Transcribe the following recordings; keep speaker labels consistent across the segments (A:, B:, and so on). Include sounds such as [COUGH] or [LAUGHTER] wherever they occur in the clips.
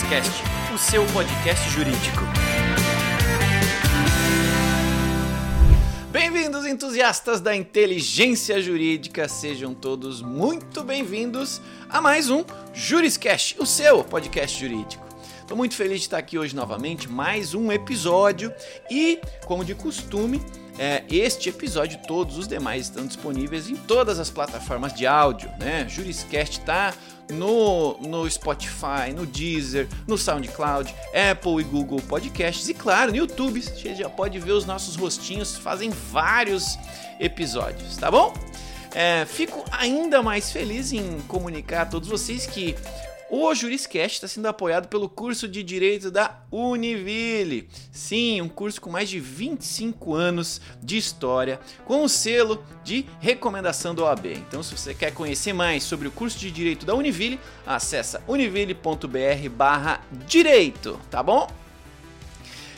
A: Juriscast, o seu podcast jurídico. Bem-vindos, entusiastas da inteligência jurídica, sejam todos muito bem-vindos a mais um Juriscast, o seu podcast jurídico. Estou muito feliz de estar aqui hoje novamente, mais um episódio e, como de costume, é, este episódio e todos os demais estão disponíveis em todas as plataformas de áudio, né? Juriscast está no, no Spotify, no Deezer, no SoundCloud, Apple e Google Podcasts e claro, no YouTube, você já pode ver os nossos rostinhos, fazem vários episódios, tá bom? É, fico ainda mais feliz em comunicar a todos vocês que o Juriscast está sendo apoiado pelo curso de Direito da Univille. Sim, um curso com mais de 25 anos de história, com o selo de recomendação do OAB. Então, se você quer conhecer mais sobre o curso de Direito da Univille, acessa univille.br/direito, tá bom?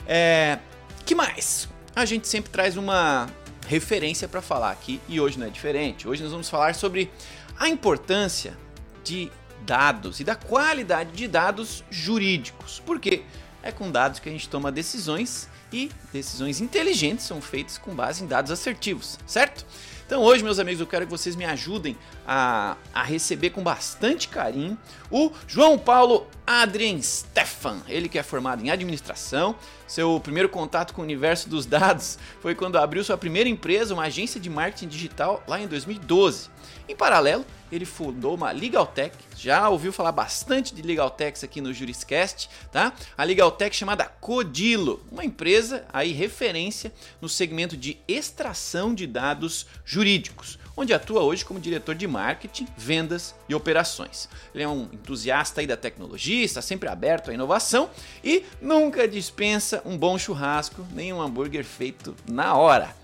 A: É, que mais? A gente sempre traz uma referência para falar aqui e hoje não é diferente. Hoje nós vamos falar sobre a importância de dados e da qualidade de dados jurídicos. Porque é com dados que a gente toma decisões e decisões inteligentes são feitas com base em dados assertivos, certo? Então hoje, meus amigos, eu quero que vocês me ajudem a, a receber com bastante carinho o João Paulo Adrien Stefan, ele que é formado em administração. Seu primeiro contato com o universo dos dados foi quando abriu sua primeira empresa, uma agência de marketing digital, lá em 2012. Em paralelo, ele fundou uma Legaltech, já ouviu falar bastante de Legaltechs aqui no Juriscast, tá? A Legaltech chamada Codilo, uma empresa aí referência no segmento de extração de dados jurídicos, onde atua hoje como diretor de marketing, vendas e operações. Ele é um entusiasta da tecnologia, está sempre aberto à inovação e nunca dispensa um bom churrasco nem um hambúrguer feito na hora.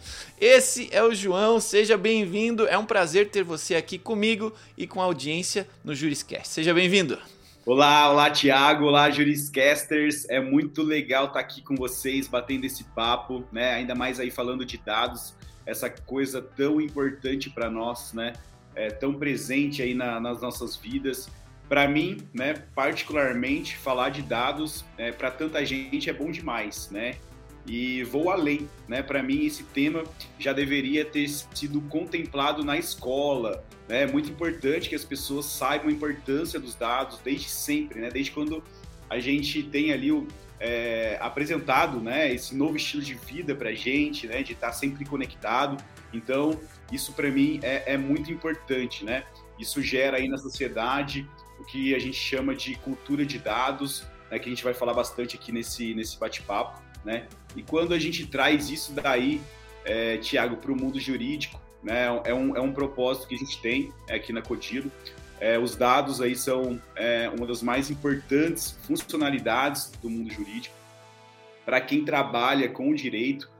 A: Esse é o João, seja bem-vindo. É um prazer ter você aqui comigo e com a audiência no Juriscast. Seja bem-vindo.
B: Olá, olá Tiago, olá Juriscasters. É muito legal estar aqui com vocês, batendo esse papo, né? Ainda mais aí falando de dados essa coisa tão importante para nós, né? É, tão presente aí na, nas nossas vidas. Para mim, né, particularmente, falar de dados é, para tanta gente é bom demais, né? E vou além, né? Para mim, esse tema já deveria ter sido contemplado na escola. Né? É muito importante que as pessoas saibam a importância dos dados desde sempre, né? Desde quando a gente tem ali o, é, apresentado né, esse novo estilo de vida para a gente, né, de estar tá sempre conectado. Então, isso para mim é, é, muito importante. Né? Isso gera aí na sociedade o que a gente chama de cultura de dados, né, que a gente vai falar bastante aqui nesse, nesse bate-papo. Né? E quando a gente traz isso daí, é, Tiago, para o mundo jurídico, né, é, um, é um propósito que a gente tem aqui na Codilo, é, os dados aí são é, uma das mais importantes funcionalidades do mundo jurídico. Para quem trabalha com o direito,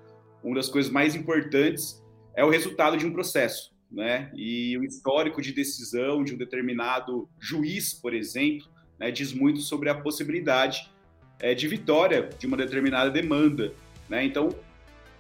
B: uma das coisas mais importantes é o resultado de um processo, né? E o histórico de decisão de um determinado juiz, por exemplo, né, diz muito sobre a possibilidade é, de vitória de uma determinada demanda, né? Então,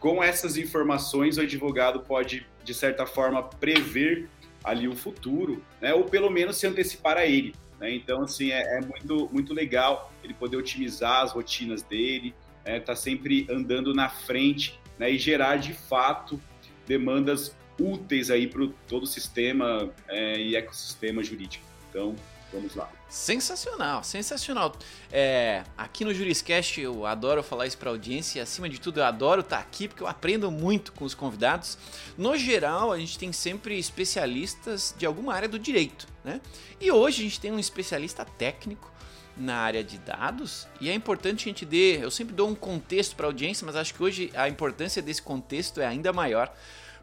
B: com essas informações, o advogado pode, de certa forma, prever ali o futuro, né? Ou pelo menos se antecipar a ele. Né? Então, assim, é, é, muito, muito legal ele poder otimizar as rotinas dele, né? tá sempre andando na frente, né? E gerar de fato demandas úteis aí para todo o sistema é, e ecossistema jurídico. Então, Vamos lá.
A: Sensacional, sensacional. É, aqui no Juriscast eu adoro falar isso para audiência e acima de tudo eu adoro estar tá aqui porque eu aprendo muito com os convidados. No geral, a gente tem sempre especialistas de alguma área do direito, né? E hoje a gente tem um especialista técnico na área de dados e é importante a gente dê, eu sempre dou um contexto para a audiência, mas acho que hoje a importância desse contexto é ainda maior,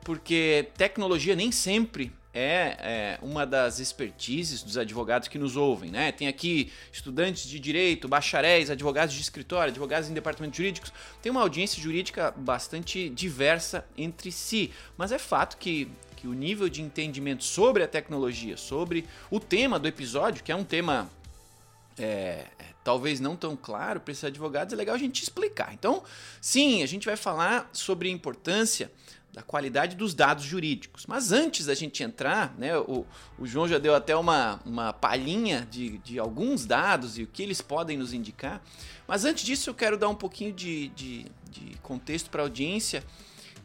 A: porque tecnologia nem sempre é, é, uma das expertises dos advogados que nos ouvem, né? Tem aqui estudantes de direito, bacharéis, advogados de escritório, advogados em departamentos jurídicos. Tem uma audiência jurídica bastante diversa entre si, mas é fato que, que o nível de entendimento sobre a tecnologia, sobre o tema do episódio, que é um tema é, talvez não tão claro para esses advogados, é legal a gente explicar. Então, sim, a gente vai falar sobre a importância da qualidade dos dados jurídicos. Mas antes da gente entrar, né, o, o João já deu até uma, uma palhinha de, de alguns dados e o que eles podem nos indicar. Mas antes disso, eu quero dar um pouquinho de, de, de contexto para a audiência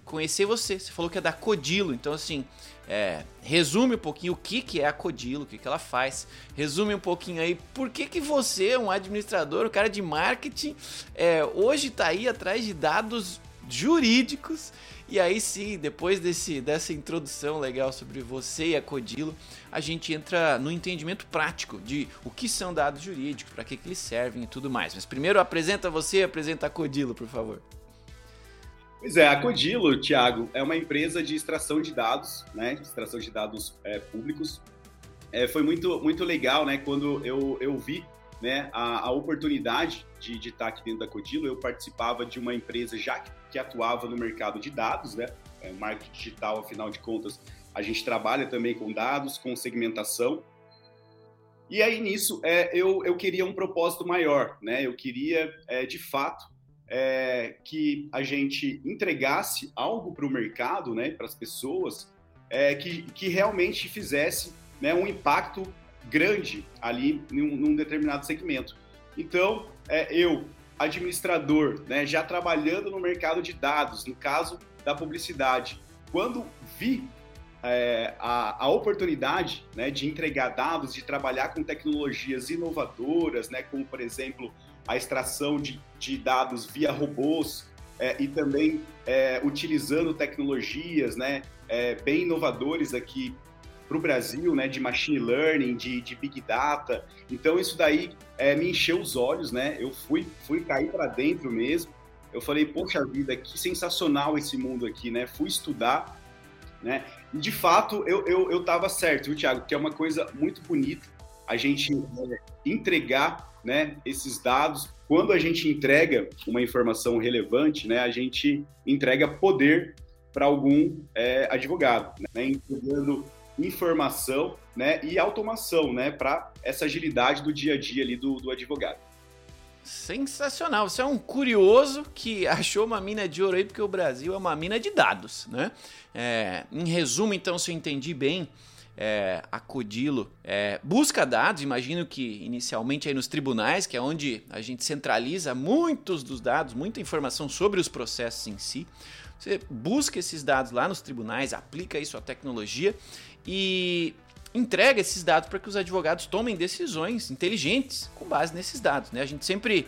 A: conhecer você. Você falou que é da Codilo, então assim, é, resume um pouquinho o que, que é a Codilo, o que, que ela faz. Resume um pouquinho aí por que, que você, um administrador, um cara de marketing, é, hoje está aí atrás de dados jurídicos. E aí sim, depois desse, dessa introdução legal sobre você e a Codilo, a gente entra no entendimento prático de o que são dados jurídicos, para que, que eles servem e tudo mais. Mas primeiro apresenta você e apresenta a Codilo, por favor.
B: Pois é, a Codilo, Thiago, é uma empresa de extração de dados, né? Extração de dados é, públicos. É, foi muito, muito legal, né? Quando eu, eu vi né, a, a oportunidade de, de estar aqui dentro da Codilo, eu participava de uma empresa já que, que atuava no mercado de dados, né? É, marketing digital, afinal de contas, a gente trabalha também com dados, com segmentação. E aí nisso é, eu, eu queria um propósito maior, né? Eu queria, é, de fato, é, que a gente entregasse algo para o mercado, né, para as pessoas, é, que, que realmente fizesse né, um impacto grande ali num, num determinado segmento. Então, é, eu, administrador, né, já trabalhando no mercado de dados, no caso da publicidade, quando vi é, a, a, oportunidade né, de entregar dados, de trabalhar com tecnologias inovadoras, né, como, por exemplo, a extração de, de dados via robôs é, e também é, utilizando tecnologias né, é, bem inovadores aqui para o Brasil, né, de machine learning, de, de big data. Então isso daí é, me encheu os olhos, né? Eu fui fui cair para dentro mesmo. Eu falei, poxa vida, que sensacional esse mundo aqui, né? Fui estudar, né? E de fato eu eu, eu tava certo, viu, Thiago? Que é uma coisa muito bonita a gente é, entregar né, esses dados. Quando a gente entrega uma informação relevante, né, a gente entrega poder para algum é, advogado, né, entregando informação né, e automação né, para essa agilidade do dia a dia ali do, do advogado.
A: Sensacional. Você é um curioso que [LAUGHS] achou uma mina de ouro aí, porque o Brasil é uma mina de dados, né? É, em resumo, então, se eu entendi bem, é, a Codilo é, busca dados, imagino que inicialmente aí nos tribunais, que é onde a gente centraliza muitos dos dados, muita informação sobre os processos em si. Você busca esses dados lá nos tribunais, aplica isso à tecnologia e entrega esses dados para que os advogados tomem decisões inteligentes com base nesses dados. Né? A gente sempre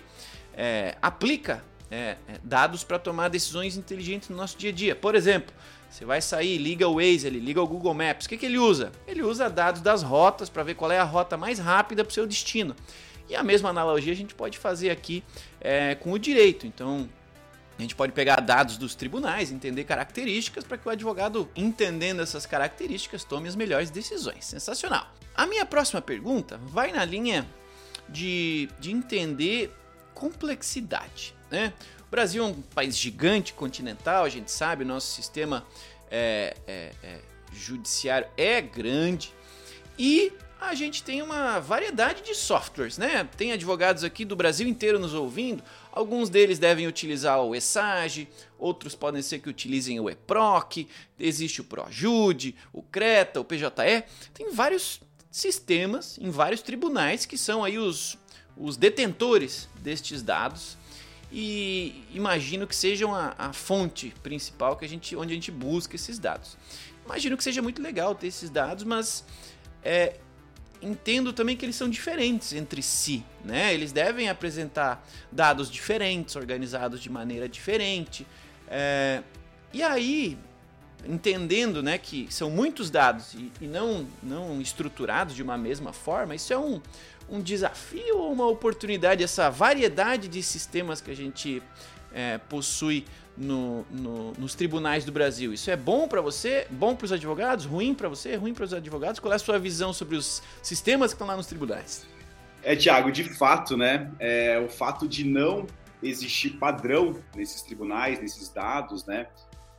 A: é, aplica é, é dados para tomar decisões inteligentes no nosso dia a dia. Por exemplo, você vai sair, liga o Waze, ele liga o Google Maps. O que, que ele usa? Ele usa dados das rotas para ver qual é a rota mais rápida para o seu destino. E a mesma analogia a gente pode fazer aqui é, com o direito. Então, a gente pode pegar dados dos tribunais, entender características para que o advogado, entendendo essas características, tome as melhores decisões. Sensacional. A minha próxima pergunta vai na linha de, de entender complexidade. Né? O Brasil é um país gigante, continental, a gente sabe, o nosso sistema é, é, é, judiciário é grande e a gente tem uma variedade de softwares, né? Tem advogados aqui do Brasil inteiro nos ouvindo. Alguns deles devem utilizar o ESAGE, outros podem ser que utilizem o EPROC, existe o ProJude, o CRETA, o PJE. Tem vários sistemas em vários tribunais que são aí os, os detentores destes dados e imagino que sejam a, a, fonte principal que a gente, onde a gente busca esses dados. Imagino que seja muito legal ter esses dados, mas é, entendo também que eles são diferentes entre si, né? Eles devem apresentar dados diferentes, organizados de maneira diferente. É, e aí, entendendo né, que são muitos dados e, e, não, não estruturados de uma mesma forma, isso é um, um desafio ou uma oportunidade, essa variedade de sistemas que a gente é, possui no, no, nos tribunais do Brasil. Isso é bom para você? Bom para os advogados? Ruim para você? Ruim para os advogados? Qual é a sua visão sobre os sistemas que estão lá nos tribunais?
B: É, Tiago, de fato, né? É, o fato de não existir padrão nesses tribunais, nesses dados, né?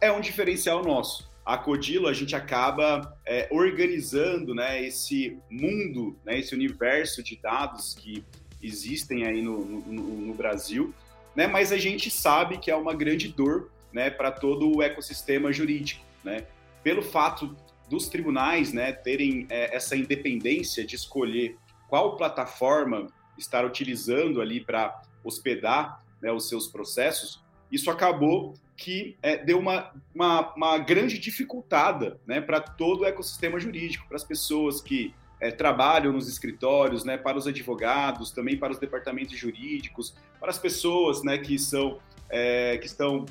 B: É um diferencial nosso a Codilo a gente acaba é, organizando né, esse mundo, né, esse universo de dados que existem aí no, no, no, Brasil, né, mas a gente sabe que é uma grande dor né, para todo o ecossistema jurídico, né? Pelo fato dos tribunais, né, terem é, essa independência de escolher qual plataforma estar utilizando ali para hospedar né, os seus processos, isso acabou que é, deu uma, uma, uma, grande dificultada né, para todo o ecossistema jurídico, para as pessoas que é, trabalham nos escritórios, né, para os advogados, também para os departamentos jurídicos, para as pessoas né, que, são, é, que estão,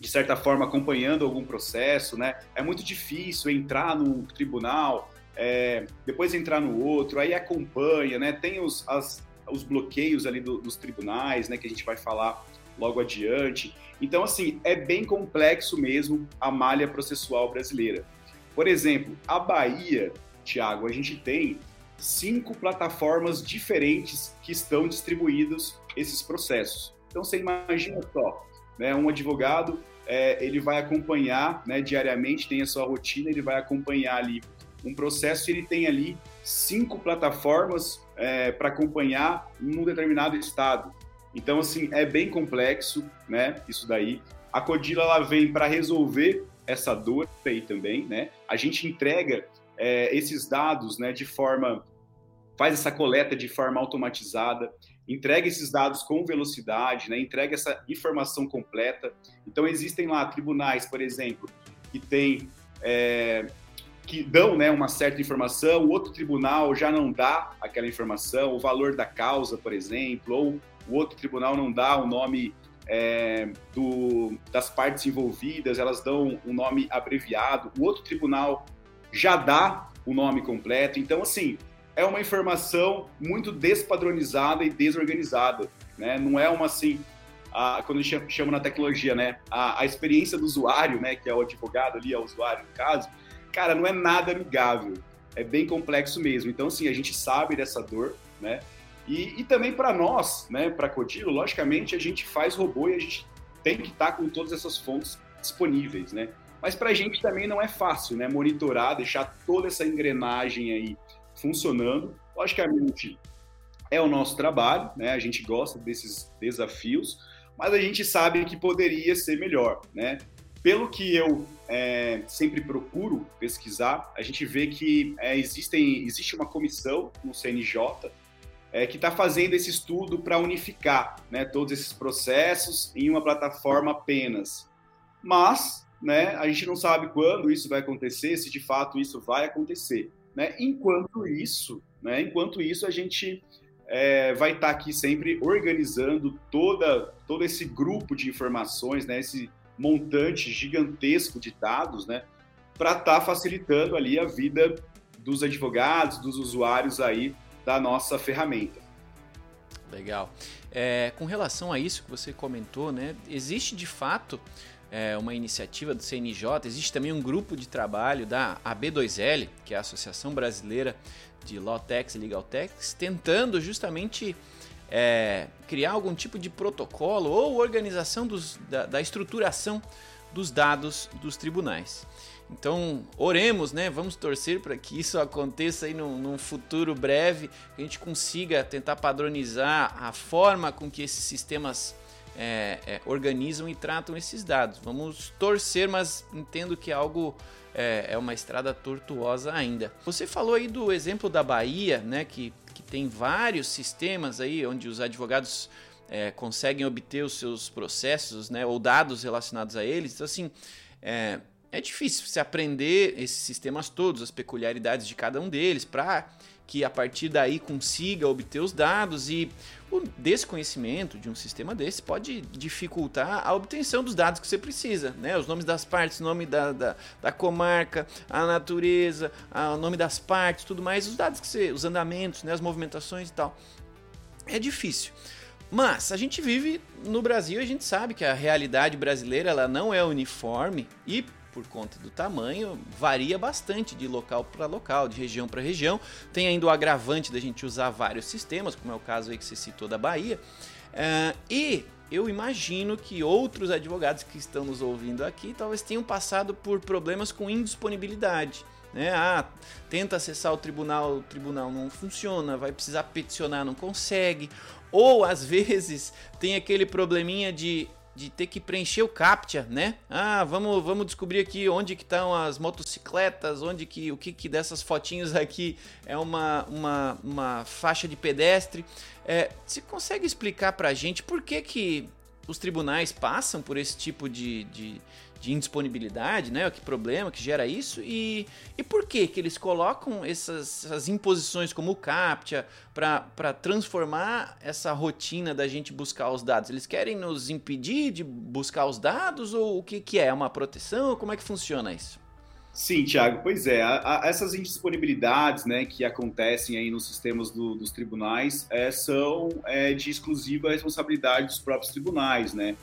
B: de certa forma, acompanhando algum processo. Né? É muito difícil entrar num tribunal, é, depois entrar no outro, aí acompanha, né? tem os, as, os bloqueios ali do, dos tribunais, né, que a gente vai falar logo adiante. Então, assim, é bem complexo mesmo a malha processual brasileira. Por exemplo, a Bahia Tiago, a gente tem cinco plataformas diferentes que estão distribuídos esses processos. Então você imagina só, né, um advogado é, ele vai acompanhar né, diariamente, tem a sua rotina, ele vai acompanhar ali um processo e ele tem ali cinco plataformas é, para acompanhar num determinado estado. Então assim é bem complexo, né? Isso daí. A Codila ela vem para resolver essa dor aí também, né? A gente entrega é, esses dados né, de forma. faz essa coleta de forma automatizada, entrega esses dados com velocidade, né, entrega essa informação completa. Então, existem lá tribunais, por exemplo, que tem. É, que dão né, uma certa informação, o outro tribunal já não dá aquela informação, o valor da causa, por exemplo, ou o outro tribunal não dá o nome é, do, das partes envolvidas, elas dão um nome abreviado, o outro tribunal já dá o nome completo. Então, assim, é uma informação muito despadronizada e desorganizada, né? Não é uma assim, a, quando a gente chama na tecnologia, né? A, a, experiência do usuário, né? Que é o advogado ali, é o usuário no caso, cara, não é nada amigável. É bem complexo mesmo. Então, assim, a gente sabe dessa dor, né? E, e também para nós, né? Para Codilo, logicamente, a gente faz robô e a gente tem que estar tá com todas essas fontes disponíveis, né? Mas para a gente também não é fácil, né? Monitorar, deixar toda essa engrenagem aí funcionando. Logicamente, é o nosso trabalho, né? A gente gosta desses desafios, mas a gente sabe que poderia ser melhor, né? Pelo que eu é, sempre procuro pesquisar, a gente vê que é, existem, existe uma comissão no CNJ é, que está fazendo esse estudo para unificar né, todos esses processos em uma plataforma apenas. Mas né? A gente não sabe quando isso vai acontecer, se de fato isso vai acontecer, né? Enquanto isso, né? Enquanto isso a gente é, vai estar tá aqui sempre organizando toda todo esse grupo de informações, né? Esse montante gigantesco de dados, né? Para estar tá facilitando ali a vida dos advogados, dos usuários aí da nossa ferramenta.
A: Legal. É, com relação a isso que você comentou, né? Existe de fato é, uma iniciativa do CNJ, existe também um grupo de trabalho da AB2L, que é a Associação Brasileira de Lawtex e Legaltex, tentando justamente é, criar algum tipo de protocolo ou organização dos, da, da, estruturação dos dados dos tribunais. Então, oremos, né? Vamos torcer para que isso aconteça aí num, num, futuro breve, que a gente consiga tentar padronizar a forma com que esses sistemas é, é, organizam e tratam esses dados. Vamos torcer, mas entendo que algo é, é, uma estrada tortuosa ainda. Você falou aí do exemplo da Bahia, né, que, que tem vários sistemas aí onde os advogados é, conseguem obter os seus processos, né, ou dados relacionados a eles. Então, assim, é, é difícil você aprender esses sistemas todos, as peculiaridades de cada um deles, para que a partir daí consiga obter os dados e o desconhecimento de um sistema desse pode dificultar a obtenção dos dados que você precisa, né? Os nomes das partes, nome da, da, da comarca, a natureza, o nome das partes, tudo mais, os dados que você, os andamentos, né? as movimentações e tal. É difícil. Mas a gente vive no Brasil, a gente sabe que a realidade brasileira ela não é uniforme e por conta do tamanho, varia bastante de local para local, de região para região. Tem ainda o agravante da gente usar vários sistemas, como é o caso aí que você citou da Bahia. Uh, e eu imagino que outros advogados que estão nos ouvindo aqui talvez tenham passado por problemas com indisponibilidade. Né? Ah, tenta acessar o tribunal, o tribunal não funciona, vai precisar peticionar, não consegue. Ou às [LAUGHS] vezes tem aquele probleminha de de ter que preencher o CAPTCHA, né? Ah, vamos, vamos descobrir aqui onde que estão as motocicletas, onde que o que, que dessas fotinhos aqui é uma, uma, uma faixa de pedestre. É, você consegue explicar pra gente por que que os tribunais passam por esse tipo de, de, de indisponibilidade, né? Que problema que gera isso e, e por que que eles colocam essas, essas imposições como o CAPTCHA para transformar essa rotina da gente buscar os dados? Eles querem nos impedir de buscar os dados ou o que, que é? É uma proteção? Como é que funciona isso?
B: Sim, Tiago, pois é. A, a, essas indisponibilidades né, que acontecem aí nos sistemas do, dos tribunais é, são é, de exclusiva responsabilidade dos próprios tribunais, né?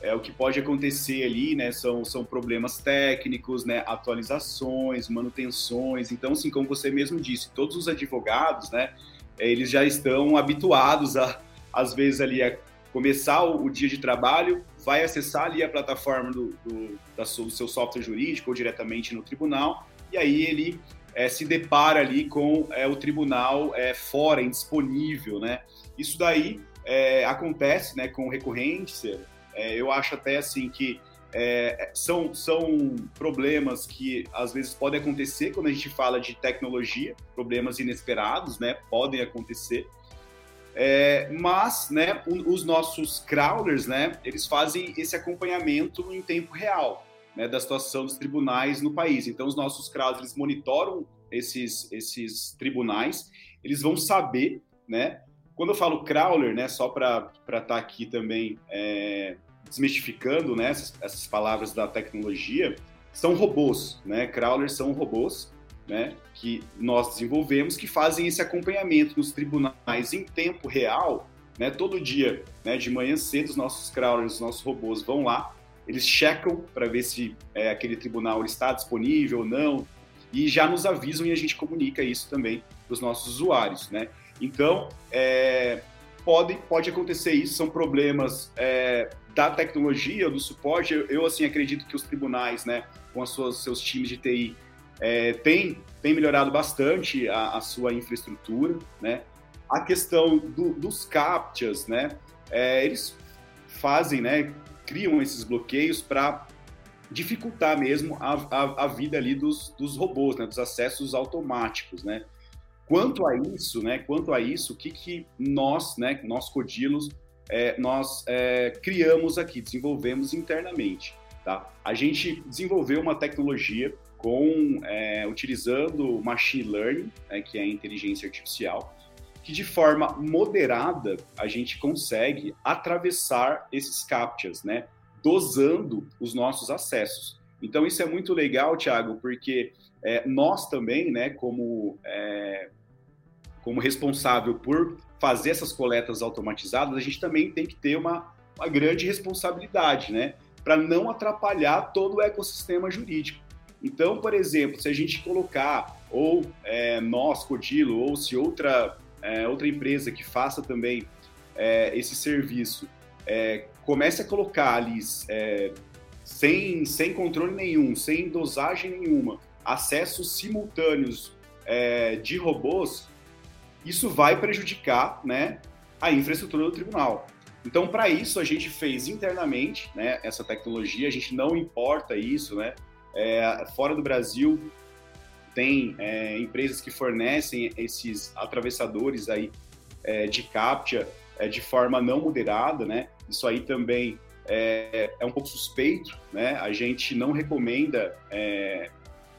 B: É, o que pode acontecer ali, né, são, são problemas técnicos, né, atualizações, manutenções. Então, assim, como você mesmo disse, todos os advogados, né, é, eles já estão habituados a, às vezes ali, a começar o, o dia de trabalho, vai acessar ali a plataforma do, do, da, do seu software jurídico ou diretamente no tribunal, e aí ele é, se depara ali com é, o tribunal é, fora, indisponível, né? Isso daí é, acontece né, com recorrência, é, eu acho até assim que é, são, são problemas que às vezes podem acontecer quando a gente fala de tecnologia, problemas inesperados, né? Podem acontecer. É, mas, né, os nossos crawlers, né, eles fazem esse acompanhamento em tempo real, né, da situação dos tribunais no país. Então, os nossos crawlers, eles monitoram esses, esses tribunais, eles vão saber, né, quando eu falo crawler, né, só para estar tá aqui também é, desmistificando né, essas, essas, palavras da tecnologia, são robôs, né? Crawlers são robôs, né? Que nós desenvolvemos que fazem esse acompanhamento nos tribunais em tempo real, né? Todo dia, né? De manhã cedo, os nossos crawlers, os nossos robôs vão lá, eles checam para ver se é, aquele tribunal está disponível ou não, e já nos avisam e a gente comunica isso também para os nossos usuários, né? Então, é, pode, pode acontecer isso, são problemas é, da tecnologia, do suporte. Eu, eu, assim, acredito que os tribunais, né, com os seus times de TI, é, têm tem melhorado bastante a, a, sua infraestrutura, né? A questão do, dos CAPTCHAs, né, é, eles fazem, né, criam esses bloqueios para dificultar mesmo a, a, a, vida ali dos, dos robôs, né, dos acessos automáticos, né? Quanto a isso, né? Quanto a isso, o que, que nós, né, nós Codilos, é, nós é, criamos aqui, desenvolvemos internamente, tá? A gente desenvolveu uma tecnologia com é, utilizando machine learning, né, que é a inteligência artificial, que de forma moderada a gente consegue atravessar esses captchas, né? Dosando os nossos acessos. Então isso é muito legal, Thiago, porque é, nós também, né, como, é, como responsável por fazer essas coletas automatizadas, a gente também tem que ter uma, uma grande responsabilidade, né, para não atrapalhar todo o ecossistema jurídico. Então, por exemplo, se a gente colocar, ou é, nós, Codilo, ou se outra, é, outra empresa que faça também é, esse serviço, é, comece a colocar ali sem, sem controle nenhum, sem dosagem nenhuma, acessos simultâneos é, de robôs, isso vai prejudicar né, a infraestrutura do tribunal. Então, para isso, a gente fez internamente né, essa tecnologia, a gente não importa isso, né? É, fora do Brasil, tem é, empresas que fornecem esses atravessadores aí é, de CAPTCHA é, de forma não moderada, né? Isso aí também é, é, um pouco suspeito, né? A gente não recomenda é,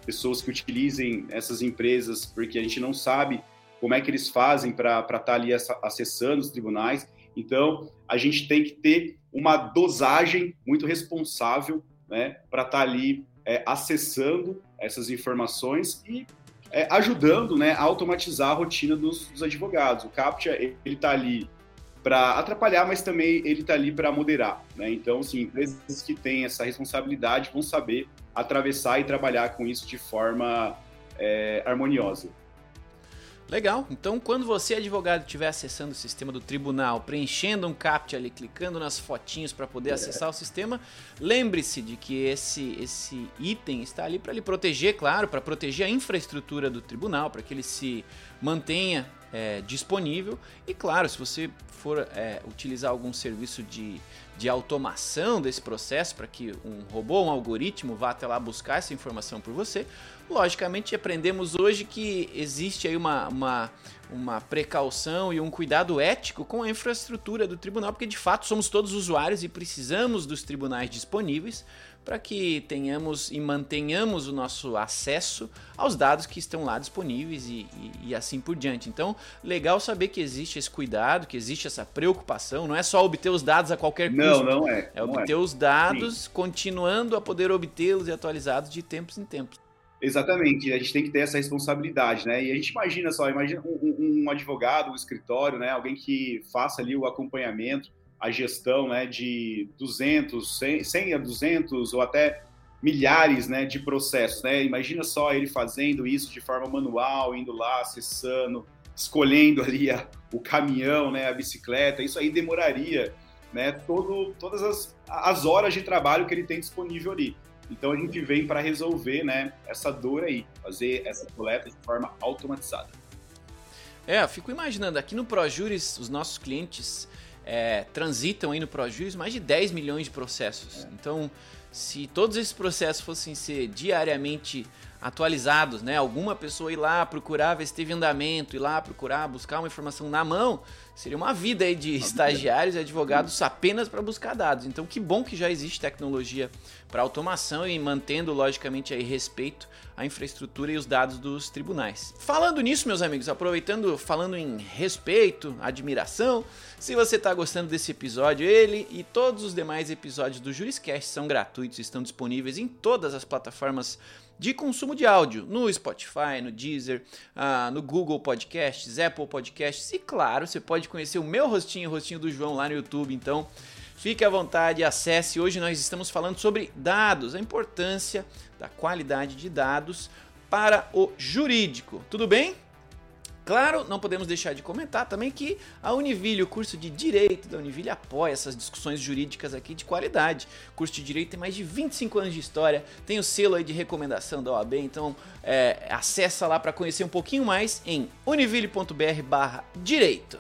B: pessoas que utilizem essas empresas, porque a gente não sabe como é que eles fazem para estar tá ali acessando os tribunais. Então, a gente tem que ter uma dosagem muito responsável né, para estar tá ali é, acessando essas informações e é, ajudando né, a automatizar a rotina dos, dos advogados. O CAPTCHA, ele está ali para atrapalhar, mas também ele está ali para moderar. Né? Então, assim, empresas que têm essa responsabilidade vão saber atravessar e trabalhar com isso de forma é, harmoniosa.
A: Legal. Então, quando você, advogado, estiver acessando o sistema do tribunal, preenchendo um CAPTCHA ali, clicando nas fotinhos para poder é. acessar o sistema, lembre-se de que esse, esse item está ali para lhe proteger, claro, para proteger a infraestrutura do tribunal, para que ele se mantenha é, disponível. E claro, se você for é, utilizar algum serviço de, de automação desse processo para que um robô, um algoritmo vá até lá buscar essa informação por você, logicamente aprendemos hoje que existe aí uma, uma, uma precaução e um cuidado ético com a infraestrutura do tribunal, porque de fato somos todos usuários e precisamos dos tribunais disponíveis para que tenhamos e mantenhamos o nosso acesso aos dados que estão lá disponíveis e, e, e, assim por diante. Então, legal saber que existe esse cuidado, que existe essa preocupação. Não é só obter os dados a qualquer custo.
B: Não, não é.
A: É obter é. os dados, Sim. continuando a poder obtê-los e atualizados de tempos em tempos.
B: Exatamente, a gente tem que ter essa responsabilidade, né? E a gente imagina só, imagina um, um advogado, um escritório, né? Alguém que faça ali o acompanhamento a gestão né, de 200, 100, a 200 ou até milhares né, de processos. Né? Imagina só ele fazendo isso de forma manual, indo lá, acessando, escolhendo ali a, o caminhão, né, a bicicleta. Isso aí demoraria né, todo, todas as, as horas de trabalho que ele tem disponível ali. Então a gente vem para resolver né, essa dor aí, fazer essa coleta de forma automatizada.
A: É, eu fico imaginando, aqui no ProJuris, os nossos clientes é, transitam aí no ProJuiz mais de 10 milhões de processos. É. Então, se todos esses processos fossem ser diariamente atualizados, né? Alguma pessoa ir lá procurar ver se teve andamento, ir lá procurar buscar uma informação na mão, seria uma vida aí de estagiários e advogados apenas para buscar dados. Então, que bom que já existe tecnologia para automação e mantendo logicamente aí respeito à infraestrutura e os dados dos tribunais. Falando nisso, meus amigos, aproveitando, falando em respeito, admiração, se você está gostando desse episódio, ele e todos os demais episódios do Juriscast são gratuitos, estão disponíveis em todas as plataformas de consumo de áudio no Spotify, no Deezer, uh, no Google Podcasts, Apple Podcasts e claro, você pode conhecer o meu rostinho, o rostinho do João lá no YouTube, então fique à vontade, acesse. Hoje nós estamos falando sobre dados, a importância da qualidade de dados para o jurídico. Tudo bem? Claro, não podemos deixar de comentar também que a Univille, o curso de Direito da Univille, apoia essas discussões jurídicas aqui de qualidade. O curso de Direito tem mais de 25 anos de história, tem o selo aí de recomendação da OAB, então é, acessa lá para conhecer um pouquinho mais em univille.br barra direito.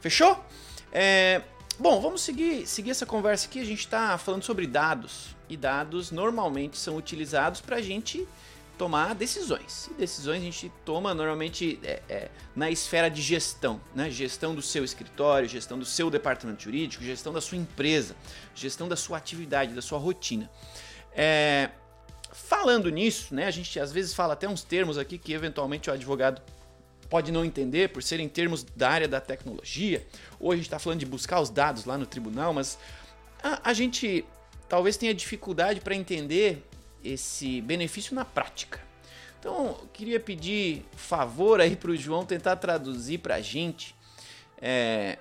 A: Fechou? É, bom, vamos seguir, seguir essa conversa aqui. A gente está falando sobre dados. E dados normalmente são utilizados para a gente tomar decisões. E decisões a gente toma normalmente é, é, na esfera de gestão, né? Gestão do seu escritório, gestão do seu departamento jurídico, gestão da sua empresa, gestão da sua atividade, da sua rotina. É, falando nisso, né? A gente às vezes fala até uns termos aqui que eventualmente o advogado pode não entender por serem termos da área da tecnologia. Hoje a gente está falando de buscar os dados lá no tribunal, mas a, a gente talvez tenha dificuldade para entender esse benefício na prática. Então, queria pedir favor aí para o João tentar traduzir para a gente é,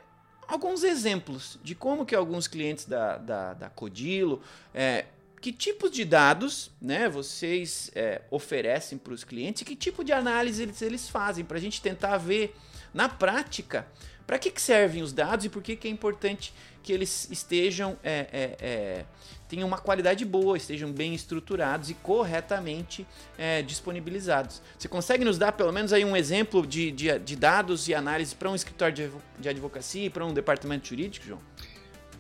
A: alguns exemplos de como que alguns clientes da, da, da Codilo, é, que tipos de dados né, vocês é, oferecem para os clientes e que tipo de análise eles, eles fazem para a gente tentar ver na prática para que, que servem os dados e por que, que é importante que eles estejam é, é, é, tenham uma qualidade boa, estejam bem estruturados e corretamente é, disponibilizados. Você consegue nos dar pelo menos aí um exemplo de, de, de dados e análise para um escritório de advocacia e para um departamento jurídico, João?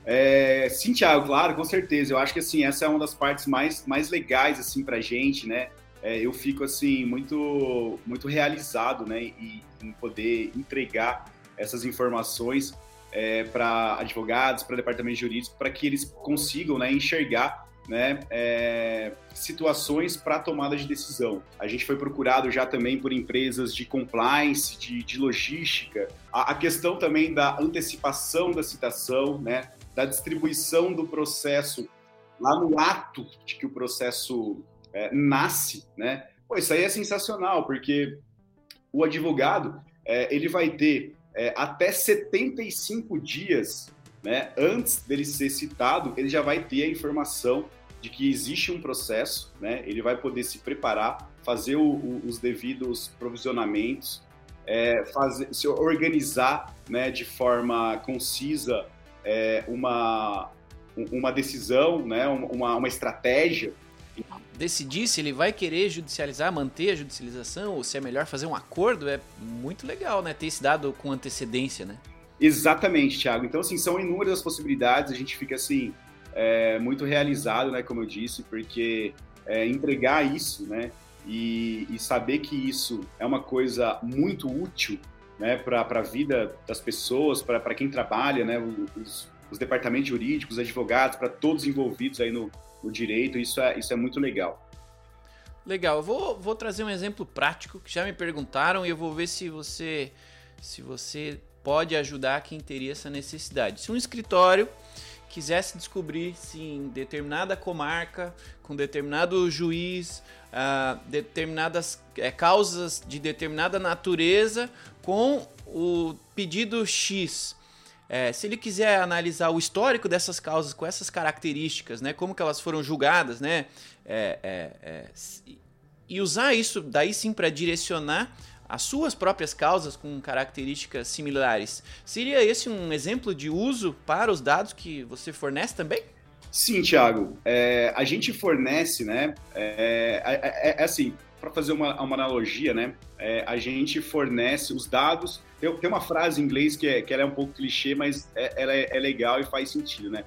B: É, sim, Thiago, claro, com certeza. Eu acho que assim essa é uma das partes mais, mais legais assim para gente, né? É, eu fico assim muito muito realizado, né, em, em poder entregar essas informações é, para advogados, para departamento jurídico, para que eles consigam né, enxergar né, é, situações para tomada de decisão. A gente foi procurado já também por empresas de compliance, de, de logística, a, a, questão também da antecipação da citação, né, da distribuição do processo lá no ato de que o processo é, nasce, né? Pô, isso aí é sensacional, porque o advogado é, ele vai ter é, até 75 dias né, antes dele ser citado, ele já vai ter a informação de que existe um processo, né, ele vai poder se preparar, fazer o, o, os devidos provisionamentos, é, fazer, se organizar né, de forma concisa é, uma, uma decisão, né, uma, uma estratégia
A: decidir se ele vai querer judicializar, manter a judicialização, ou se é melhor fazer um acordo, é muito legal, né? Ter esse dado com antecedência, né?
B: Exatamente, Thiago. Então, assim, são inúmeras as possibilidades, a gente fica, assim, é, muito realizado, né, como eu disse, porque é, entregar isso, né, e, e, saber que isso é uma coisa muito útil, né, para a vida das pessoas, para quem trabalha, né, os, os departamentos jurídicos, advogados, para todos envolvidos aí no, no, direito, isso é, isso é muito legal.
A: Legal, eu vou, vou trazer um exemplo prático que já me perguntaram e eu vou ver se você, se você pode ajudar quem teria essa necessidade. Se um escritório quisesse descobrir se em determinada comarca, com determinado juiz, uh, determinadas é, causas de determinada natureza, com o pedido X. É, se ele quiser analisar o histórico dessas causas com essas características, né, como que elas foram julgadas, né, é, é, é e usar isso daí sim para direcionar as suas próprias causas com características similares. Seria esse um exemplo de uso para os dados que você fornece também?
B: Sim, Thiago. É, a gente fornece, né? É, é, assim, para fazer uma, uma, analogia, né? É, a gente fornece os dados. Tem, tem, uma frase em inglês que, é, que ela é um pouco clichê, mas ela é, legal e faz sentido, né?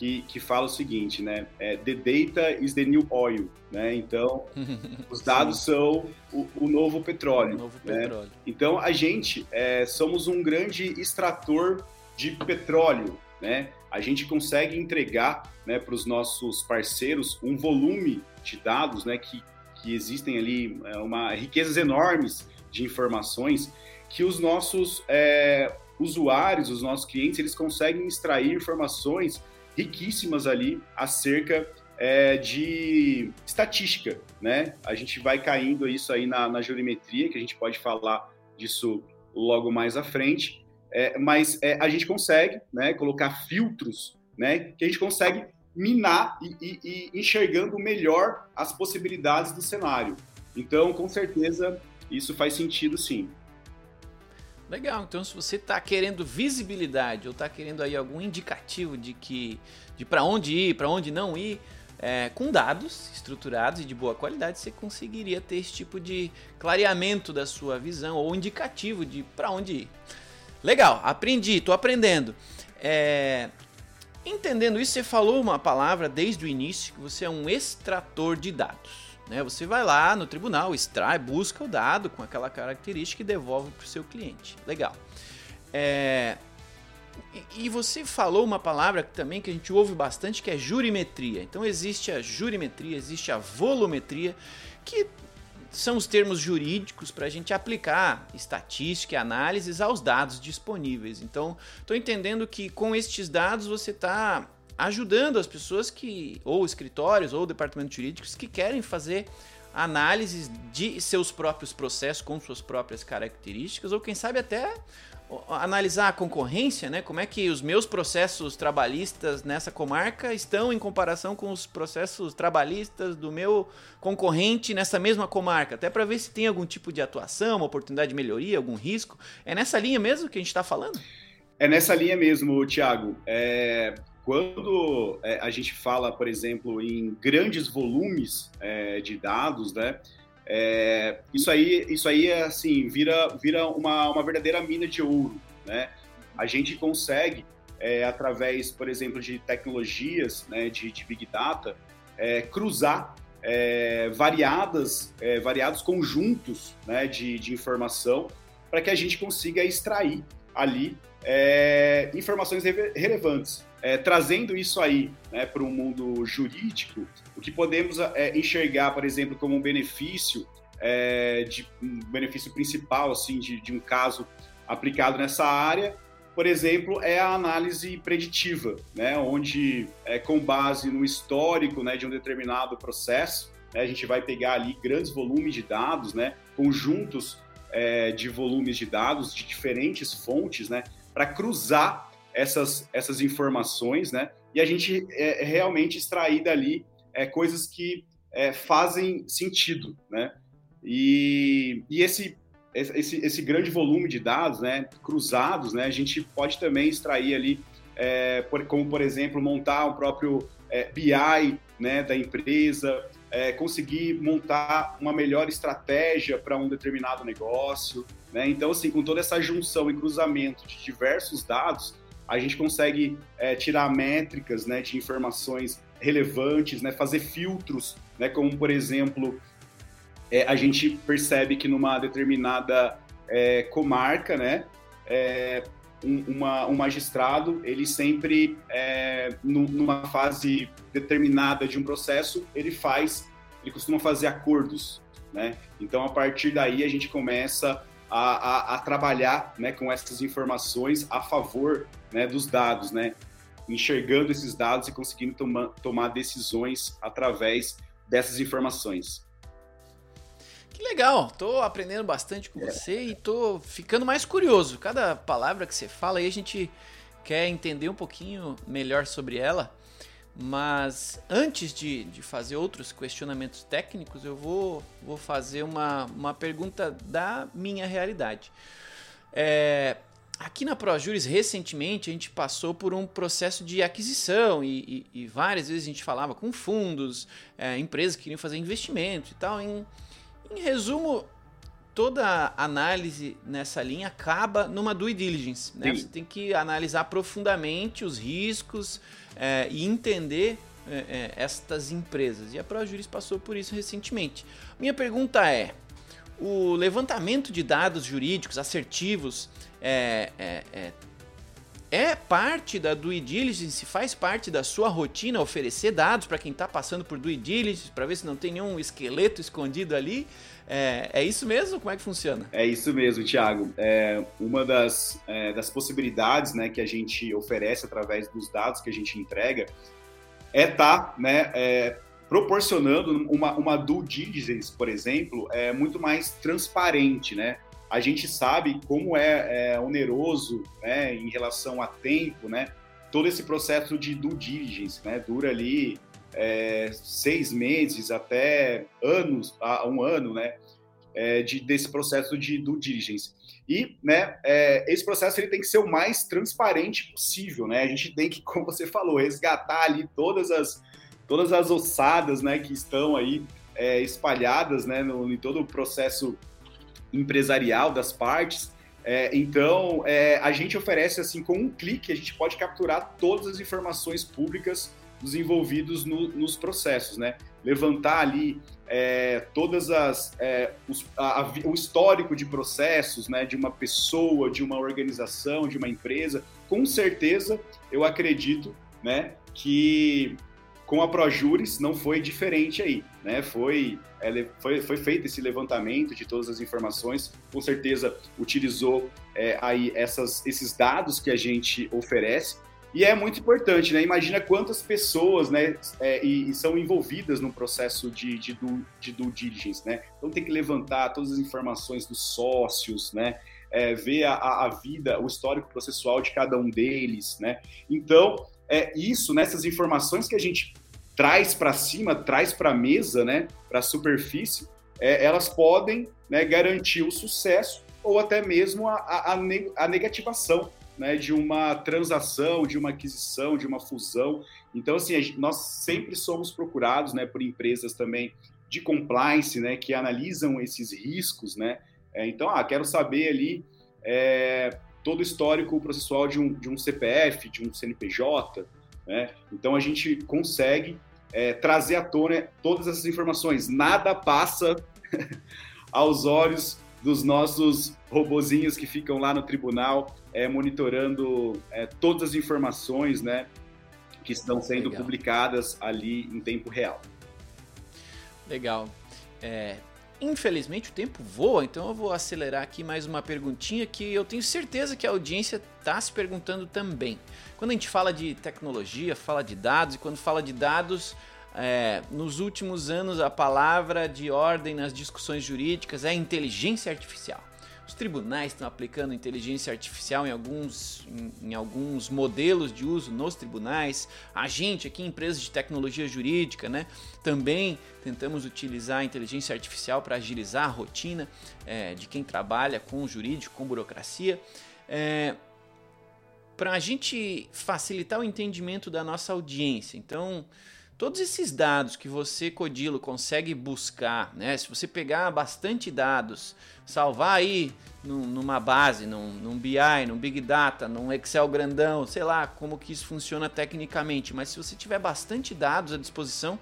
B: que, que fala o seguinte, né? É, the data is the new oil, né? Então, [LAUGHS] os dados são o, o, novo petróleo. O novo né? petróleo. Então, a gente é, somos um grande extrator de petróleo, né? A gente consegue entregar né, para os nossos parceiros um volume de dados, né? Que, que existem ali é, uma riquezas enormes de informações que os nossos é, usuários, os nossos clientes, eles conseguem extrair informações riquíssimas ali acerca é, de estatística, né? A gente vai caindo isso aí na, na jurimetria, que a gente pode falar disso logo mais à frente, é, mas é, a gente consegue né, colocar filtros né, que a gente consegue minar e, e, e enxergando melhor as possibilidades do cenário. Então, com certeza, isso faz sentido sim.
A: Legal, então se você está querendo visibilidade ou está querendo aí algum indicativo de que de para onde ir, para onde não ir, é, com dados estruturados e de boa qualidade, você conseguiria ter esse tipo de clareamento da sua visão ou indicativo de para onde ir. Legal, aprendi, estou aprendendo. É, entendendo isso, você falou uma palavra desde o início que você é um extrator de dados. Né? Você vai lá no tribunal, extrai, busca o dado com aquela característica e devolve para o seu cliente. Legal. É... E você falou uma palavra também que a gente ouve bastante que é jurimetria. Então existe a jurimetria, existe a volumetria, que são os termos jurídicos para a gente aplicar estatística e análises aos dados disponíveis. Então, estou entendendo que com estes dados você está ajudando as pessoas que, ou escritórios, ou departamentos jurídicos que querem fazer análises de seus próprios processos com suas próprias características, ou quem sabe até analisar a concorrência, né? Como é que os meus processos trabalhistas nessa comarca estão em comparação com os processos trabalhistas do meu concorrente nessa mesma comarca, até para ver se tem algum tipo de atuação, uma oportunidade de melhoria, algum risco. É nessa linha mesmo que a gente está falando?
B: É nessa linha mesmo, Tiago. É, quando é, a gente fala, por exemplo, em grandes volumes é, de dados, né? É, isso aí, isso aí é assim, vira, vira uma, uma verdadeira mina de ouro, né? A gente consegue, é, através, por exemplo, de tecnologias né, de, de Big Data, é, cruzar é, variadas, variados conjuntos né, de, de informação para que a gente consiga extrair ali informações relevantes é, trazendo isso aí né, para o mundo jurídico, o que podemos é, enxergar, por exemplo, como um benefício, é, de, um benefício principal assim, de, de um caso aplicado nessa área, por exemplo, é a análise preditiva, né, onde, é, com base no histórico né, de um determinado processo, né, a gente vai pegar ali grandes volumes de dados, né, conjuntos é, de volumes de dados de diferentes fontes, né, para cruzar essas, essas informações, né? E a gente é, é, realmente extrair dali é, coisas que é, fazem sentido, né? E, e esse, esse, esse grande volume de dados, né, cruzados, né, a gente pode também extrair ali, é, por, como por exemplo, montar o próprio é, BI, né, da empresa, é, conseguir montar uma melhor estratégia para um determinado negócio. Né? Então, assim, com toda essa junção e cruzamento de diversos dados, a gente consegue é, tirar métricas né, de informações relevantes, né, fazer filtros, né, como, por exemplo, é, a gente percebe que numa determinada é, comarca, né, é, um, uma, um magistrado, ele sempre, é, numa fase determinada de um processo, ele faz, ele costuma fazer acordos, né? Então, a partir daí, a gente começa a, a, a trabalhar né, com essas informações a favor né, dos dados, né? Enxergando esses dados e conseguindo toma, tomar decisões através dessas informações.
A: Que legal, tô aprendendo bastante com é. você e tô ficando mais curioso. Cada palavra que você fala aí a gente quer entender um pouquinho melhor sobre ela. Mas antes de, de fazer outros questionamentos técnicos, eu vou, vou fazer uma, uma pergunta da minha realidade. É, aqui na ProJuris, recentemente, a gente passou por um processo de aquisição e, e, e várias vezes a gente falava com fundos, é, empresas que queriam fazer investimento e tal. Em, em resumo, toda análise nessa linha acaba numa due diligence. Né? Você tem que analisar profundamente os riscos é, e entender é, é, estas empresas. E a ProJuris passou por isso recentemente. Minha pergunta é: o levantamento de dados jurídicos assertivos é, é, parte da due diligence, faz parte da sua rotina oferecer dados para quem está passando por due diligence, para ver se não tem nenhum esqueleto escondido ali. É, é, isso mesmo? Como é que funciona?
B: É isso mesmo, Thiago. É, uma das, é, das possibilidades né, que a gente oferece através dos dados que a gente entrega é estar tá, né, é, proporcionando uma, uma due diligence, por exemplo, é muito mais transparente, né? A gente sabe como é, é oneroso né, em relação a tempo, né? Todo esse processo de due diligence, né? Dura ali é, seis meses até anos, um ano, né? É, de, desse processo de due diligence. E, né, é, esse processo ele tem que ser o mais transparente possível, né? A gente tem que, [LAUGHS] como você falou, resgatar ali todas as, todas as ossadas, né, que estão aí é, espalhadas, né, no, em todo o processo empresarial das partes. É, então, é, a gente oferece, assim, com um clique, a gente pode capturar todas as informações públicas dos envolvidos no, nos processos, né? Levantar ali é, todas as é, os, a, a, o histórico de processos, né? De uma pessoa, de uma organização, de uma empresa. Com certeza, eu acredito, né? Que com a ProJuris não foi diferente aí, né? Foi, é, foi, foi feito esse levantamento de todas as informações, com certeza utilizou é, aí essas, esses dados que a gente oferece, e é muito importante, né? Imagina quantas pessoas, né, é, e, e, são envolvidas no processo de, de, due, de due diligence, né? Então tem que levantar todas as informações dos sócios, né? É, ver a, a, vida, o histórico processual de cada um deles, né? Então, é isso, nessas informações que a gente traz para cima, traz para a mesa, né, para a superfície, é, elas podem né, garantir o sucesso ou até mesmo a, a, a negativação né, de uma transação, de uma aquisição, de uma fusão. Então, assim, nós sempre somos procurados né, por empresas também de compliance, né, que analisam esses riscos, né? É, então, ah, quero saber ali é, todo o histórico processual de um, de um CPF, de um CNPJ, né? Então, a gente consegue é, trazer à tona todas essas informações. Nada passa [LAUGHS] aos olhos dos nossos robozinhos que ficam lá no tribunal é, monitorando é, todas as informações né, que estão sendo Legal. publicadas ali em tempo real.
A: Legal. É, infelizmente o tempo voa, então eu vou acelerar aqui mais uma perguntinha que eu tenho certeza que a audiência está se perguntando também. Quando a gente fala de tecnologia, fala de dados, e quando fala de dados, é, nos últimos anos a palavra de ordem nas discussões jurídicas é inteligência artificial. Os tribunais estão aplicando inteligência artificial em alguns, em, em, alguns modelos de uso nos tribunais. A gente aqui, empresas de tecnologia jurídica, né, também tentamos utilizar a inteligência artificial para agilizar a rotina é, de quem trabalha com jurídico, com burocracia. É, para a gente facilitar o entendimento da nossa audiência. Então, todos esses dados que você, Codilo, consegue buscar, né? Se você pegar bastante dados, salvar aí num, numa base, num, num BI, num Big Data, num Excel grandão, sei lá como que isso funciona tecnicamente, mas se você tiver bastante dados à disposição,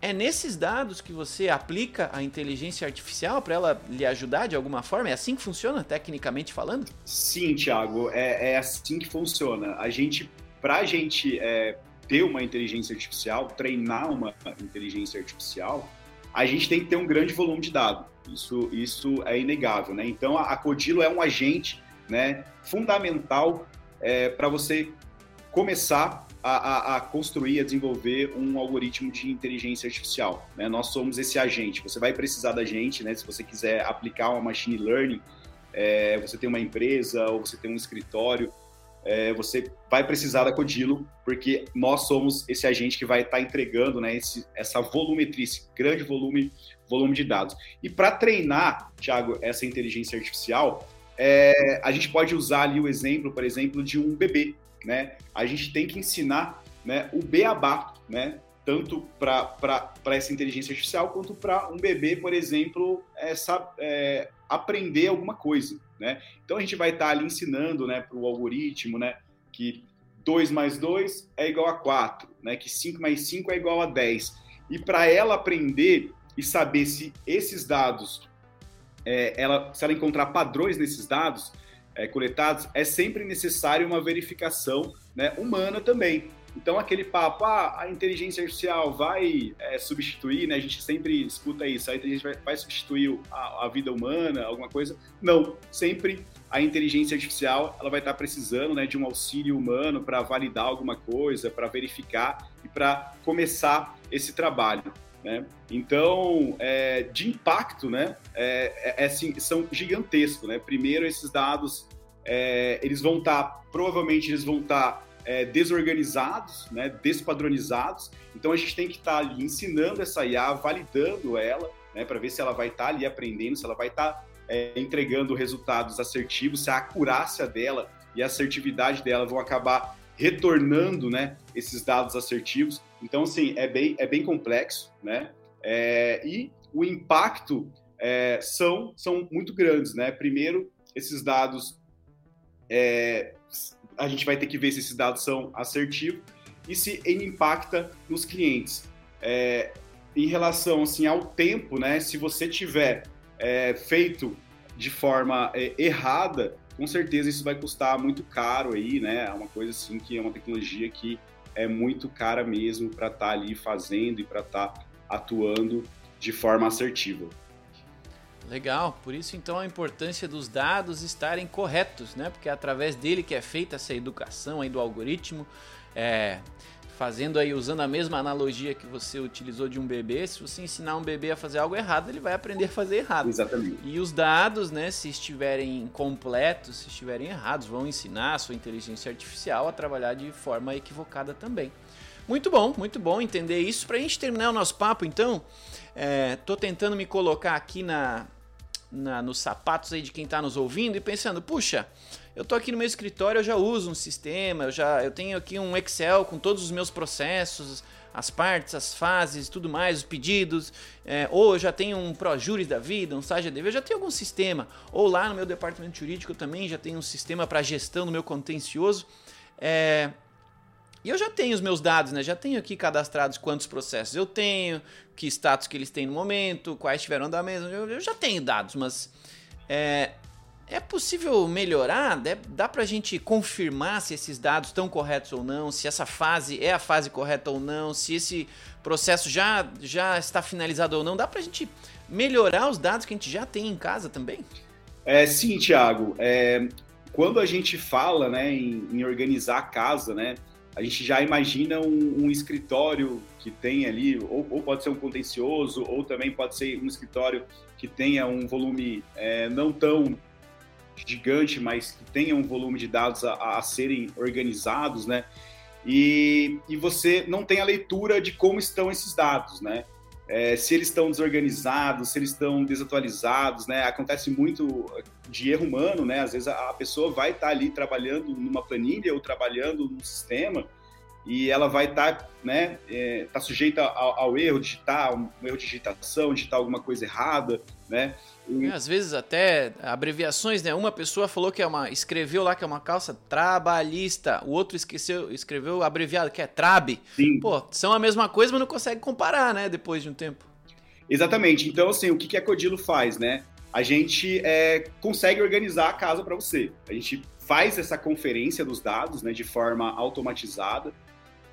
A: é nesses dados que você aplica a inteligência artificial para ela lhe ajudar de alguma forma? É assim que funciona, tecnicamente falando?
B: Sim, Thiago, é, é assim que funciona. A gente, para a gente é, ter uma inteligência artificial, treinar uma inteligência artificial, a gente tem que ter um grande volume de dados. Isso, isso é inegável, né? Então, a, a Codilo é um agente né, fundamental é, para você começar a, a, a, construir, a desenvolver um algoritmo de inteligência artificial. Né? Nós somos esse agente. Você vai precisar da gente, né? Se você quiser aplicar uma machine learning, é, você tem uma empresa ou você tem um escritório, é, você vai precisar da Codilo, porque nós somos esse agente que vai estar tá entregando né, esse, essa volumetria, esse grande volume, volume de dados. E para treinar, Thiago, essa inteligência artificial, é, a gente pode usar ali o exemplo, por exemplo, de um bebê. Né? A gente tem que ensinar né, o beabá, né? tanto para essa inteligência artificial quanto para um bebê, por exemplo, essa, é, aprender alguma coisa, né? Então a gente vai estar tá ali ensinando, né, para o algoritmo, né, que 2 mais 2 é igual a 4, né, que 5 mais 5 é igual a 10. E para ela aprender e saber se esses dados, é, ela, se ela encontrar padrões nesses dados é, coletados, é sempre necessário uma verificação né, humana também. Então, aquele papo, ah, a inteligência artificial vai é, substituir, né? A gente sempre escuta isso, a inteligência vai, substituir a, a, vida humana, alguma coisa. Não, sempre a inteligência artificial ela vai estar precisando né, de um auxílio humano para validar alguma coisa, para verificar e para começar esse trabalho. Né? Então, é, de impacto, né, é, é, é assim, são gigantescos. Né? Primeiro, esses dados, é, eles vão estar, tá, provavelmente eles vão estar tá é, desorganizados, né, despadronizados. Então a gente tem que estar tá ali ensinando essa IA, validando ela, né, para ver se ela vai estar ali aprendendo, se ela vai estar entregando resultados assertivos, se a acurácia dela e a assertividade dela vão acabar retornando, né, esses dados assertivos. Então, assim, é bem, é bem complexo, né? É, e o impacto é, são, são muito grandes, né? Primeiro, esses dados é, a gente vai ter que ver se esses dados são assertivos e se ele impacta nos clientes. É, em relação assim, ao tempo, né, se você tiver é, feito de forma é, errada, com certeza isso vai custar muito caro aí, né? É uma coisa assim que é uma tecnologia que é muito cara mesmo para estar tá ali fazendo e para estar tá atuando de forma assertiva.
A: Legal, por isso então a importância dos dados estarem corretos, né? Porque é através dele que é feita essa educação aí do algoritmo, é, fazendo aí, usando a mesma analogia que você utilizou de um bebê, se você ensinar um bebê a fazer algo errado, ele vai aprender a fazer errado.
B: Exatamente.
A: E os dados, né, se estiverem incompletos, se estiverem errados, vão ensinar a sua inteligência artificial a trabalhar de forma equivocada também. Muito bom, muito bom entender isso. Para a gente terminar o nosso papo, então, estou é, tentando me colocar aqui na, na, nos sapatos aí de quem está nos ouvindo e pensando, puxa, eu tô aqui no meu escritório, eu já uso um sistema, eu já eu tenho aqui um Excel com todos os meus processos, as partes, as fases, tudo mais, os pedidos, é, ou eu já tenho um ProJuris da vida, um SAGEDV, eu já tenho algum sistema, ou lá no meu departamento jurídico eu também já tenho um sistema para gestão do meu contencioso. É, e eu já tenho os meus dados, né? Já tenho aqui cadastrados quantos processos eu tenho, que status que eles têm no momento, quais tiveram. Eu, eu já tenho dados, mas é, é possível melhorar? Dá, dá pra gente confirmar se esses dados estão corretos ou não, se essa fase é a fase correta ou não, se esse processo já, já está finalizado ou não? Dá pra gente melhorar os dados que a gente já tem em casa também?
B: É, sim, Thiago. É, quando a gente fala né, em, em organizar a casa, né? a gente já imagina um, um escritório que tem ali, ou, ou, pode ser um contencioso, ou também pode ser um escritório que tenha um volume é, não tão gigante, mas que tenha um volume de dados a, a serem organizados, né? E, e, você não tem a leitura de como estão esses dados, né? É, se eles estão desorganizados, se eles estão desatualizados, né? Acontece muito de erro humano, né? Às vezes a, pessoa vai estar tá ali trabalhando numa planilha ou trabalhando num sistema e ela vai estar tá, né, é, tá sujeita ao, ao, erro, digitar, um erro de digitação, digitar alguma coisa errada, né?
A: E... É, às vezes até abreviações, né? Uma pessoa falou que é uma. escreveu lá que é uma calça trabalhista, o outro esqueceu, escreveu abreviado, que é trabe. Sim. Pô, são a mesma coisa, mas não consegue comparar, né? Depois de um tempo.
B: Exatamente. Então, assim, o que, que a Codilo faz, né? A gente é, consegue organizar a casa para você. A gente faz essa conferência dos dados né, de forma automatizada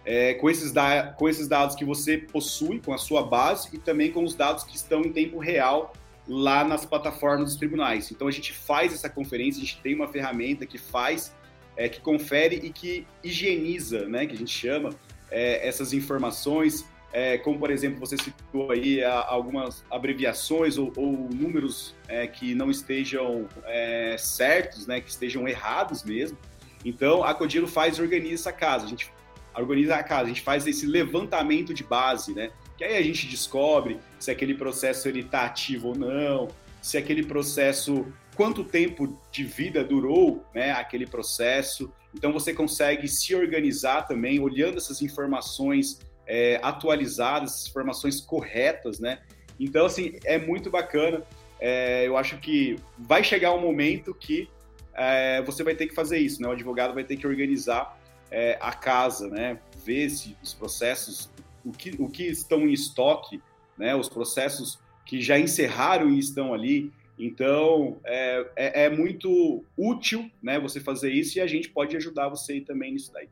B: é, com, esses com esses dados que você possui, com a sua base, e também com os dados que estão em tempo real lá nas plataformas dos tribunais. Então a gente faz essa conferência, a gente tem uma ferramenta que faz, é, que confere e que higieniza, né, que a gente chama, é, essas informações, é, como por exemplo você citou aí algumas abreviações ou, ou números é, que não estejam é, certos, né, que estejam errados mesmo. Então a Codilo faz e organiza essa casa. A gente organiza a casa, a gente faz esse levantamento de base, né? Que aí a gente descobre se aquele processo ele está ativo ou não, se aquele processo, quanto tempo de vida durou, né? Aquele processo. Então você consegue se organizar também, olhando essas informações é, atualizadas, essas informações corretas, né? Então assim é muito bacana. É, eu acho que vai chegar um momento que é, você vai ter que fazer isso, né? O advogado vai ter que organizar é, a casa, né? Ver se os processos, o que, o que estão em estoque, né? Os processos que já encerraram e estão ali. Então, é, é, é, muito útil, né? Você fazer isso e a gente pode ajudar você também nisso daí.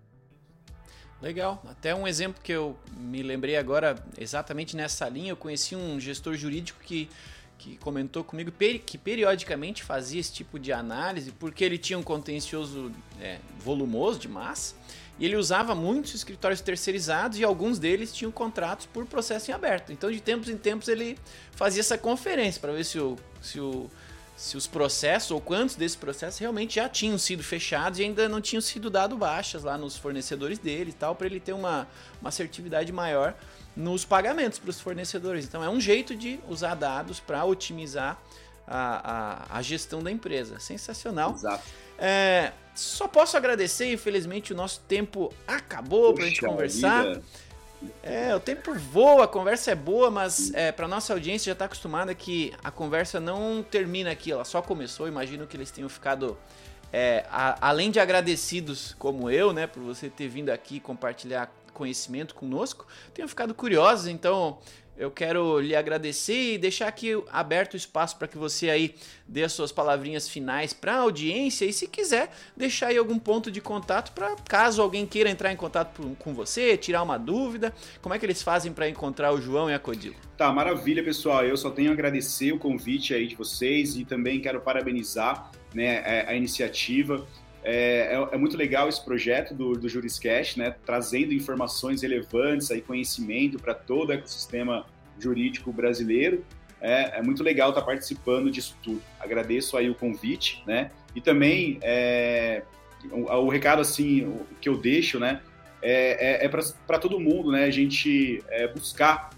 A: Legal. Até um exemplo que eu me lembrei agora, exatamente nessa linha, eu conheci um gestor jurídico que que comentou comigo que periodicamente fazia esse tipo de análise porque ele tinha um contencioso é, volumoso de massa e ele usava muitos escritórios terceirizados e alguns deles tinham contratos por processo em aberto. Então, de tempos em tempos, ele fazia essa conferência para ver se, o, se, o, se os processos ou quantos desses processos realmente já tinham sido fechados e ainda não tinham sido dado baixas lá nos fornecedores dele e tal, para ele ter uma, uma assertividade maior nos pagamentos para os fornecedores. Então é um jeito de usar dados para otimizar a, a, a, gestão da empresa. Sensacional.
B: Exato.
A: É, só posso agradecer, infelizmente o nosso tempo acabou para a gente conversar. Vida. É, o tempo voa, a conversa é boa, mas é, para nossa audiência já está acostumada que a conversa não termina aqui, ela só começou. Imagino que eles tenham ficado, é, a, além de agradecidos como eu, né, por você ter vindo aqui compartilhar conhecimento conosco, tenham ficado curiosos, então eu quero lhe agradecer e deixar aqui aberto o espaço para que você aí dê as suas palavrinhas finais para a audiência e se quiser deixar aí algum ponto de contato para caso alguém queira entrar em contato com você, tirar uma dúvida, como é que eles fazem para encontrar o João e a Codilo?
B: Tá, maravilha, pessoal. Eu só tenho a agradecer o convite aí de vocês e também quero parabenizar né, a iniciativa. É, é, é, muito legal esse projeto do, do Juriscast, né, trazendo informações relevantes, aí, conhecimento para todo o ecossistema jurídico brasileiro. É, é, muito legal estar participando disso tudo. Agradeço aí o convite, né? E também é, o, o, recado assim que eu deixo, né? É, é, é para todo mundo, né? A gente buscar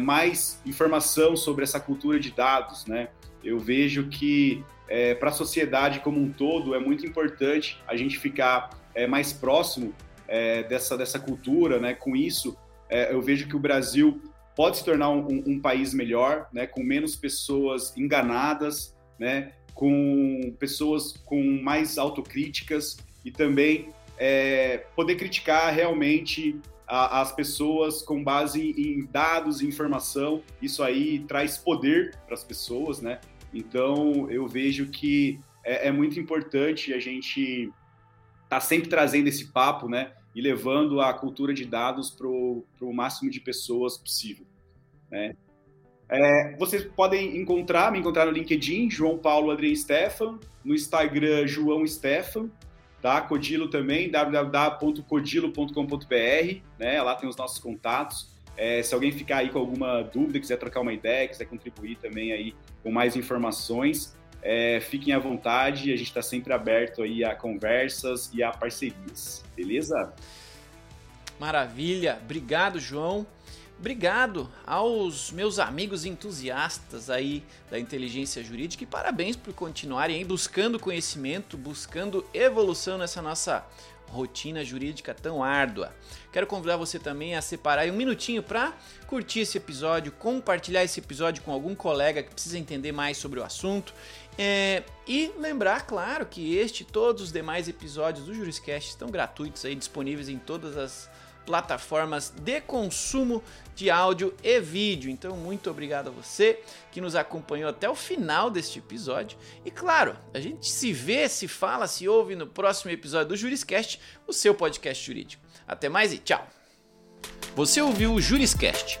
B: mais informação sobre essa cultura de dados, né? Eu vejo que é, para a sociedade como um todo, é muito importante a gente ficar é, mais próximo é, dessa, dessa cultura, né? Com isso, é, eu vejo que o Brasil pode se tornar um, um, país melhor, né? Com menos pessoas enganadas, né? Com pessoas com mais autocríticas e também é, poder criticar realmente as pessoas com base em dados e informação. Isso aí traz poder para as pessoas, né? Então, eu vejo que é, é muito importante a gente tá sempre trazendo esse papo, né? E levando a cultura de dados para o máximo de pessoas possível, né? É, vocês podem encontrar, me encontrar no LinkedIn, João Paulo Adrien Stefan, no Instagram, João Stefan, tá? Codilo também, www.codilo.com.br, né? Lá tem os nossos contatos. É, se alguém ficar aí com alguma dúvida, quiser trocar uma ideia, quiser contribuir também aí com mais informações, é, fiquem à vontade. A gente está sempre aberto aí a conversas e a parcerias, beleza?
A: Maravilha, obrigado, João. Obrigado aos meus amigos entusiastas aí da inteligência jurídica e parabéns por continuarem aí buscando conhecimento, buscando evolução nessa nossa rotina jurídica tão árdua. Quero convidar você também a separar um minutinho para curtir esse episódio, compartilhar esse episódio com algum colega que precisa entender mais sobre o assunto. É, e lembrar, claro, que este e todos os demais episódios do Juriscast estão gratuitos aí, disponíveis em todas as plataformas de consumo de áudio e vídeo. Então, muito obrigado a você que nos acompanhou até o final deste episódio. E claro, a gente se vê, se fala, se ouve no próximo episódio do Juriscast, o seu podcast jurídico. Até mais e tchau! Você ouviu o Juriscast